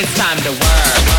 It's time to work.